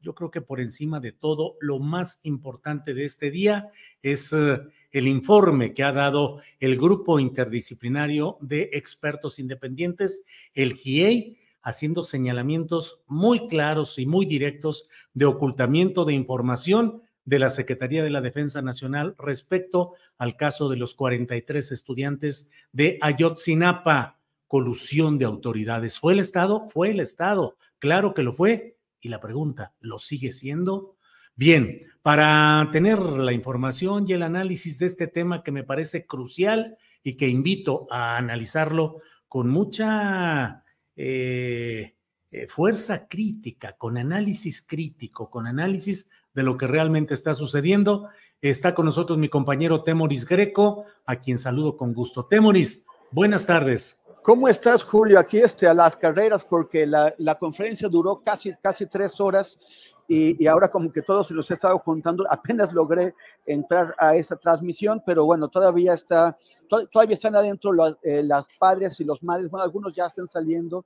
Yo creo que por encima de todo, lo más importante de este día es eh, el informe que ha dado el grupo interdisciplinario de expertos independientes, el GIEI, haciendo señalamientos muy claros y muy directos de ocultamiento de información de la Secretaría de la Defensa Nacional respecto al caso de los 43 estudiantes de Ayotzinapa, colusión de autoridades. ¿Fue el Estado? Fue el Estado. Claro que lo fue. Y la pregunta, ¿lo sigue siendo? Bien, para tener la información y el análisis de este tema que me parece crucial y que invito a analizarlo con mucha eh, eh, fuerza crítica, con análisis crítico, con análisis de lo que realmente está sucediendo, está con nosotros mi compañero Temoris Greco, a quien saludo con gusto. Temoris, buenas tardes. ¿Cómo estás, Julio? Aquí este, a las carreras, porque la, la conferencia duró casi, casi tres horas y, y, ahora como que todo se los he estado juntando. Apenas logré entrar a esa transmisión, pero bueno, todavía está, to, todavía están adentro los, eh, las padres y los madres, bueno, algunos ya están saliendo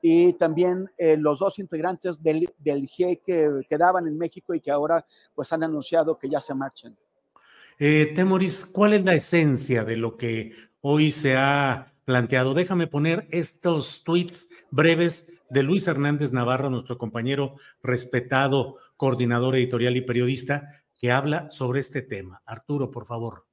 y también eh, los dos integrantes del, del GIE que quedaban en México y que ahora pues han anunciado que ya se marchan. Eh, Temoris, ¿cuál es la esencia de lo que hoy se ha planteado. Déjame poner estos tweets breves de Luis Hernández Navarro, nuestro compañero respetado, coordinador editorial y periodista, que habla sobre este tema. Arturo, por favor.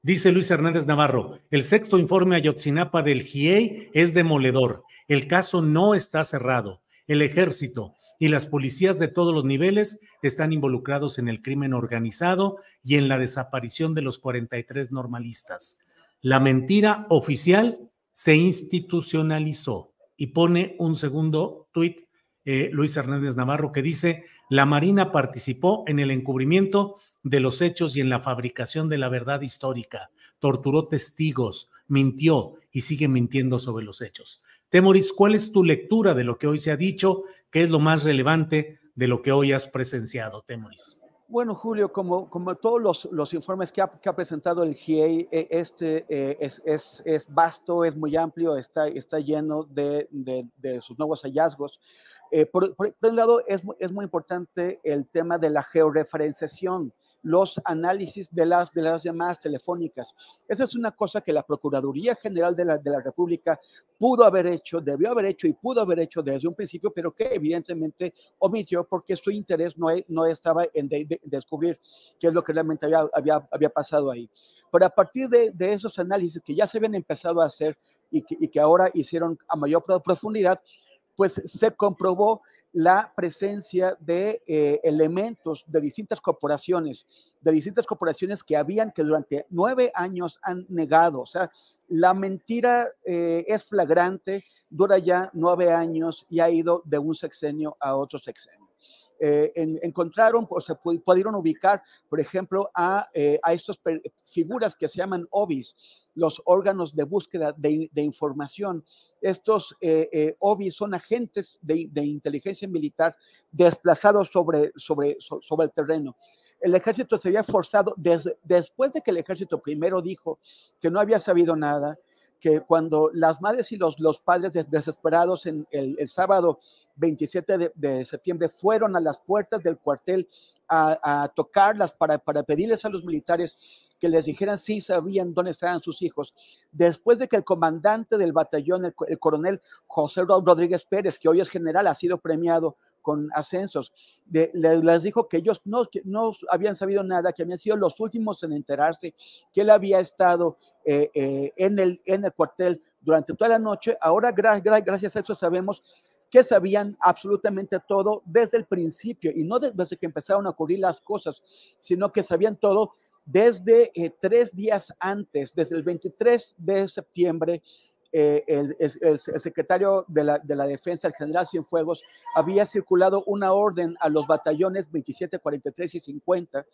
Dice Luis Hernández Navarro, el sexto informe Ayotzinapa del GIEI es demoledor. El caso no está cerrado. El ejército y las policías de todos los niveles están involucrados en el crimen organizado y en la desaparición de los 43 normalistas la mentira oficial se institucionalizó. Y pone un segundo tuit eh, Luis Hernández Navarro que dice, la Marina participó en el encubrimiento de los hechos y en la fabricación de la verdad histórica, torturó testigos, mintió y sigue mintiendo sobre los hechos. Temoris, ¿cuál es tu lectura de lo que hoy se ha dicho? ¿Qué es lo más relevante de lo que hoy has presenciado, Temoris? Bueno, Julio, como, todos los, informes que ha, presentado el GIEI, e, este eh, es, vasto, es muy amplio, está, lleno de, sus nuevos hallazgos. Eh, por, por, un lado, es, es muy importante el tema de la georreferenciación los análisis de las, de las llamadas telefónicas. Esa es una cosa que la Procuraduría General de la, de la República pudo haber hecho, debió haber hecho y pudo haber hecho desde un principio, pero que evidentemente omitió porque su interés no, no estaba en descubrir qué es lo que realmente había, había, había pasado ahí. Pero a partir de, esos análisis que ya se habían empezado a hacer y que ahora hicieron a mayor profundidad, pues se comprobó la presencia de eh, elementos de distintas corporaciones, de distintas corporaciones que habían, que durante nueve años han negado. O sea, la mentira eh, es flagrante, dura ya nueve años y ha ido de un sexenio a otro sexenio. Eh, encontraron o se pudieron ubicar, por ejemplo, a, a estas figuras que se llaman OBIs, los órganos de búsqueda de, información. Estos eh, eh, OBIs son agentes de, inteligencia militar desplazados sobre, sobre, sobre el terreno. El ejército se había forzado, después de que el ejército primero dijo que no había sabido nada, que cuando las madres y los, los padres desesperados en el, sábado 27 de, de, septiembre fueron a las puertas del cuartel a, tocarlas para, para pedirles a los militares que les dijeran si sabían dónde estaban sus hijos. Después de que el comandante del batallón, el, coronel José Rodríguez Pérez, que hoy es general, ha sido premiado con ascensos, les dijo que ellos no, no habían sabido nada, que habían sido los últimos en enterarse, que él había estado eh, eh, en, el, en el cuartel durante toda la noche. Ahora, gracias a eso, sabemos que sabían absolutamente todo desde el principio y no desde que empezaron a ocurrir las cosas, sino que sabían todo desde eh, tres días antes, desde el 23 de septiembre eh, el, el, secretario de la, de la, Defensa, el general Cienfuegos, había circulado una orden a los batallones 27, 43 y 50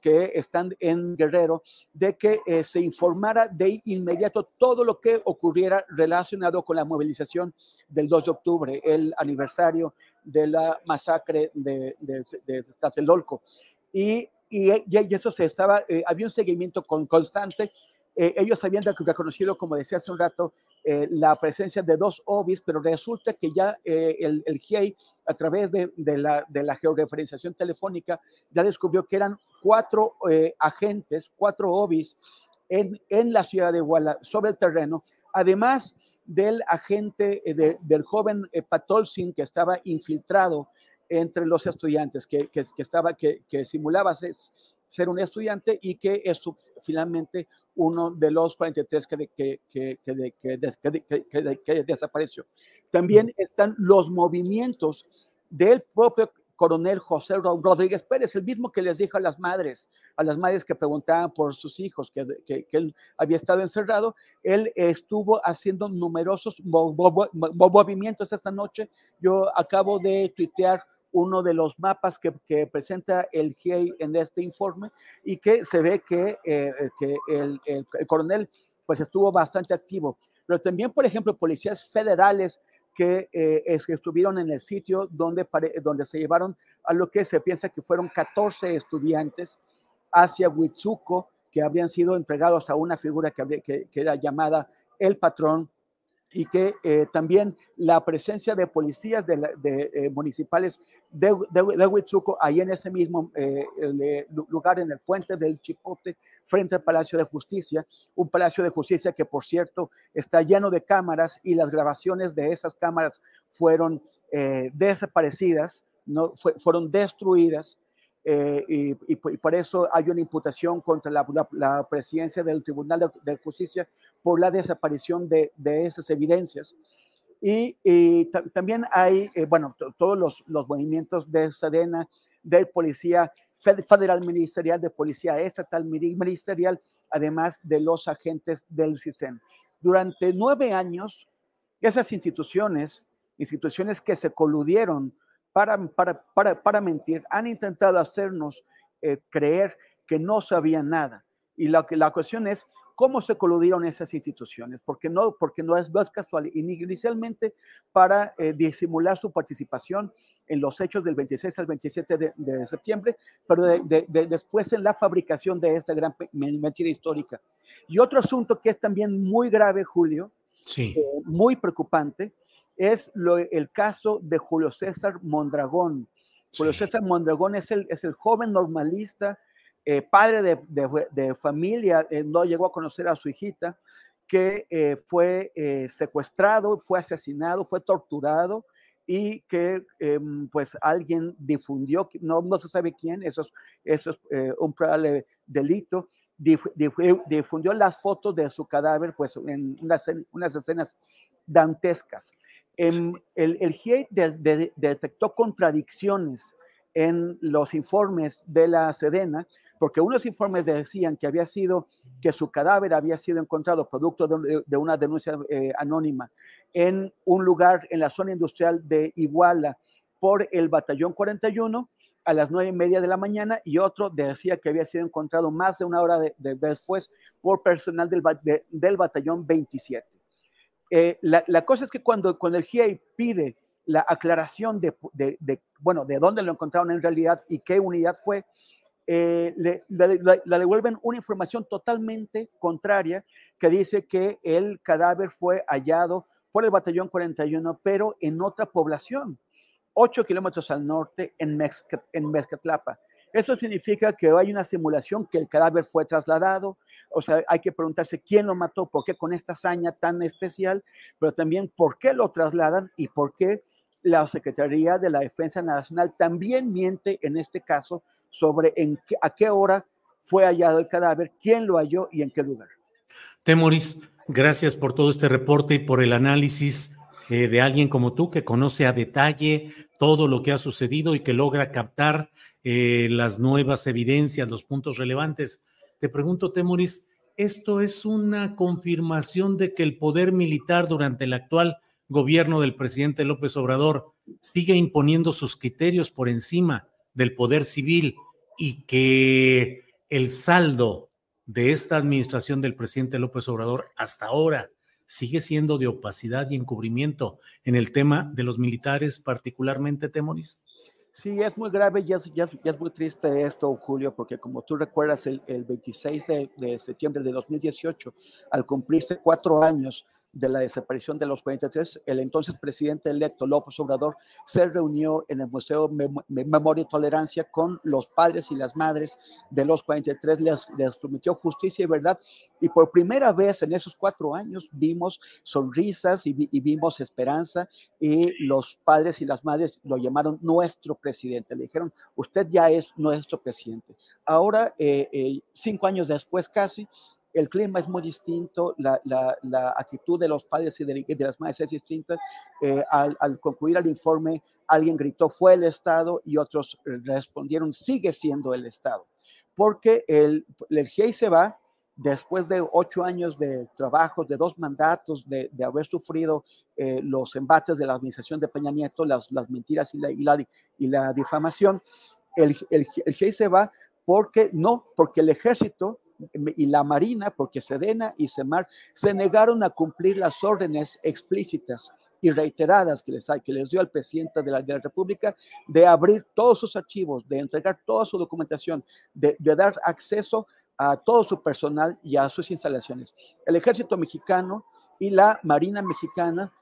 que están en Guerrero de que eh, se informara de inmediato todo lo que ocurriera relacionado con la movilización del 2 de octubre, el aniversario de la masacre de, de, de Tlatelolco. Y, y, y, eso se estaba, eh, había un seguimiento con, constante eh, ellos habían reconocido, como decía hace un rato, eh, la presencia de dos OBIs, pero resulta que ya eh, el, el GIEI, a través de, la, de, georreferenciación telefónica, ya descubrió que eran cuatro agentes, cuatro OBIs en, en, la ciudad de Iguala, sobre el terreno, además del agente, del joven Patolsin que estaba infiltrado entre los estudiantes, que, que, que estaba, que, que simulaba ser, un estudiante y que es finalmente uno de los 43 que, que, que, que, desapareció. También están los movimientos del propio coronel José Rodríguez Pérez, el mismo que les dijo a las madres, a las madres que preguntaban por sus hijos, que, que, que él había estado encerrado, él estuvo haciendo numerosos movimientos esta noche. Yo acabo de tuitear uno de los mapas que, que, presenta el GIEI en este informe y que se ve que, eh, que el, el, coronel pues estuvo bastante activo. Pero también, por ejemplo, policías federales que, eh, estuvieron en el sitio donde, donde se llevaron a lo que se piensa que fueron 14 estudiantes hacia Huitzuco, que habían sido entregados a una figura que, que, que era llamada el patrón y que eh, también la presencia de policías de, eh, municipales de, de, Huitzuco, ahí en ese mismo eh, lugar, en el puente del Chipote, frente al Palacio de Justicia, un Palacio de Justicia que, por cierto, está lleno de cámaras y las grabaciones de esas cámaras fueron desaparecidas, no, fue, fueron destruidas eh, y, y, por eso hay una imputación contra la, la, la presidencia del Tribunal de, de, Justicia por la desaparición de, de esas evidencias. Y, y también hay, eh, bueno, todos los, los, movimientos de Sedena, del Policía Federal Ministerial, de Policía Estatal Ministerial, además de los agentes del CISEN. Durante nueve años, esas instituciones, instituciones que se coludieron para, para, para, para mentir, han intentado hacernos eh, creer que no sabían nada. Y la, la cuestión es cómo se coludieron esas instituciones, porque no, porque no, es, no es casual. Inicialmente para eh, disimular su participación en los hechos del 26 al 27 de, de septiembre, pero de, de, después en la fabricación de esta gran mentira histórica. Y otro asunto que es también muy grave, Julio, sí. eh, muy preocupante, es lo, el caso de Julio César Mondragón. Sí. Julio César Mondragón es el, es el joven normalista eh, padre de, familia, eh, no llegó a conocer a su hijita, que eh, fue secuestrado, fue asesinado, fue torturado y que em, pues alguien difundió, no, no se sabe quién, eso es, eso es un probable delito, difundió las fotos de su cadáver pues en unas, escenas dantescas. El, el GIEI detectó contradicciones en los informes de la Sedena, porque unos informes decían que había sido, que su cadáver había sido encontrado producto de, una denuncia eh, anónima en un lugar en la zona industrial de Iguala por el batallón 41 a las nueve y media de la mañana y otro decía que había sido encontrado más de una hora después por personal del, del batallón 27. Eh, la, cosa es que cuando, el GIEI pide la aclaración de, bueno, de dónde lo encontraron en realidad y qué unidad fue, eh, le, la devuelven una información totalmente contraria que dice que el cadáver fue hallado por el batallón 41, pero en otra población, 8 kilómetros al norte, en, en Mezcatlapa. Eso significa que hay una simulación que el cadáver fue trasladado, o sea, hay que preguntarse quién lo mató, por qué con esta hazaña tan especial, pero también por qué lo trasladan y por qué la Secretaría de la Defensa Nacional también miente en este caso sobre en a qué hora fue hallado el cadáver, quién lo halló y en qué lugar. Temoris, gracias por todo este reporte y por el análisis eh, de alguien como tú que conoce a detalle todo lo que ha sucedido y que logra captar eh, las nuevas evidencias, los puntos relevantes. Te pregunto, Temoris, ¿esto es una confirmación de que el poder militar durante el actual gobierno del presidente López Obrador sigue imponiendo sus criterios por encima del poder civil y que el saldo de esta administración del presidente López Obrador hasta ahora sigue siendo de opacidad y encubrimiento en el tema de los militares, particularmente Temoris? Sí, es muy grave y es, es, muy triste esto, Julio, porque como tú recuerdas, el, 26 de, de, septiembre de 2018, al cumplirse cuatro años de la desaparición de los 43, el entonces presidente electo López Obrador se reunió en el Museo Memoria y Tolerancia con los padres y las madres de los 43, les, les prometió justicia y verdad, y por primera vez en esos cuatro años vimos sonrisas y, vimos esperanza, y los padres y las madres lo llamaron nuestro presidente, le dijeron, usted ya es nuestro presidente. Ahora, eh, eh, cinco años después casi, el clima es muy distinto, la, actitud de los padres y de, las madres es distinta. Eh, al, concluir el informe, alguien gritó, fue el Estado, y otros respondieron, sigue siendo el Estado. Porque el, el GIEI se va después de ocho años de trabajo, de dos mandatos, de, haber sufrido eh, los embates de la administración de Peña Nieto, las, mentiras y la, y la, difamación, el, el, el GIEI se va porque no, porque el ejército y la Marina, porque Sedena y Semar se negaron a cumplir las órdenes explícitas y reiteradas que les, que les dio al presidente de la, República de abrir todos sus archivos, de entregar toda su documentación, de, dar acceso a todo su personal y a sus instalaciones. El ejército mexicano y la Marina mexicana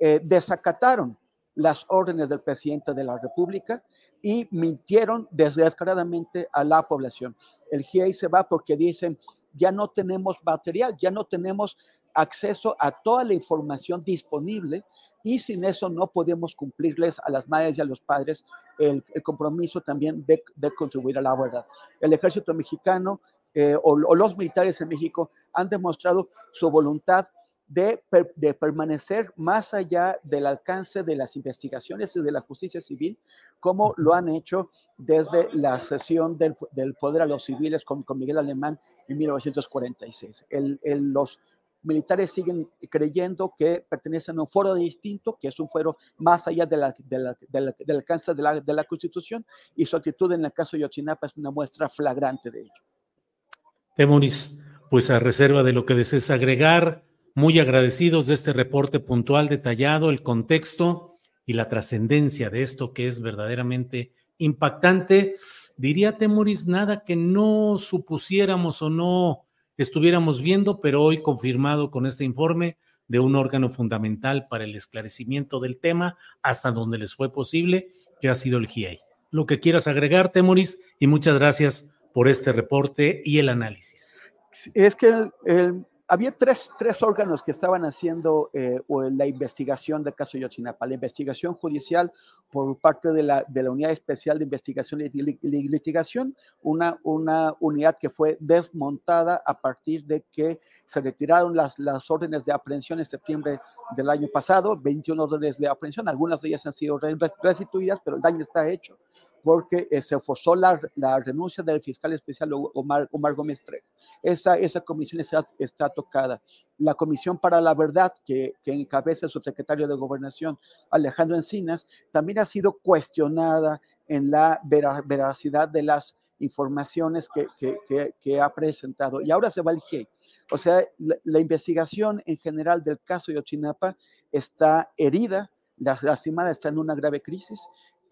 eh, desacataron las órdenes del presidente de la República y mintieron descaradamente a la población. El se va porque dicen, ya no tenemos material, ya no tenemos acceso a toda la información disponible y sin eso no podemos cumplirles a las madres y a los padres el, compromiso también de, contribuir a la verdad. El ejército mexicano eh, o los militares en México han demostrado su voluntad de, permanecer más allá del alcance de las investigaciones y de la justicia civil, como lo han hecho desde la sesión del, poder a los civiles con, Miguel Alemán en 1946. los militares siguen creyendo que pertenecen a un foro distinto, que es un foro más allá de la, del alcance de la, de la Constitución, y su actitud en el caso de Yotzinapa es una muestra flagrante de ello. Temoris, pues a reserva de lo que desees agregar, muy agradecidos de este reporte puntual, detallado, el contexto y la trascendencia de esto que es verdaderamente impactante. Diría Temoris, nada que no supusiéramos o no estuviéramos viendo, pero hoy confirmado con este informe de un órgano fundamental para el esclarecimiento del tema, hasta donde les fue posible, que ha sido el GIEI. Lo que quieras agregar, Temoris, y muchas gracias por este reporte y el análisis. Es que el había tres, tres, órganos que estaban haciendo eh, la investigación del caso Yotzinapa. La investigación judicial por parte de la, de la Unidad Especial de Investigación y Litigación, una, una unidad que fue desmontada a partir de que se retiraron las, las órdenes de aprehensión en septiembre del año pasado, 21 órdenes de aprehensión, algunas de ellas han sido restituidas, pero el daño está hecho porque eh, se forzó la, la, renuncia del fiscal especial Omar, Omar Gómez Trejo. Esa, esa comisión está, está, tocada. La Comisión para la Verdad, que, que encabeza el subsecretario de Gobernación Alejandro Encinas, también ha sido cuestionada en la veracidad de las informaciones que, que, que, ha presentado. Y ahora se va el GIEI. O sea, la, la, investigación en general del caso de Ochinapa está herida, la lastimada está en una grave crisis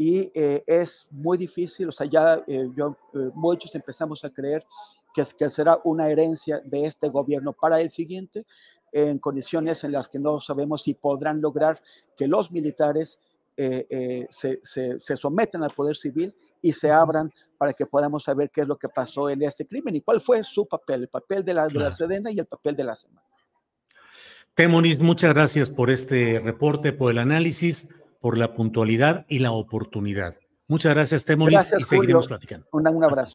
y eh, es muy difícil, o sea, ya eh, yo, eh, muchos empezamos a creer que, que será una herencia de este gobierno para el siguiente, en condiciones en las que no sabemos si podrán lograr que los militares se, se, se, sometan al poder civil y se abran para que podamos saber qué es lo que pasó en este crimen y cuál fue su papel, el papel de la, de la Sedena y el papel de la Semana. Temonis, muchas gracias por este reporte, por el análisis por la puntualidad y la oportunidad. Muchas gracias, Temoris, y seguiremos platicando. Un, un abrazo.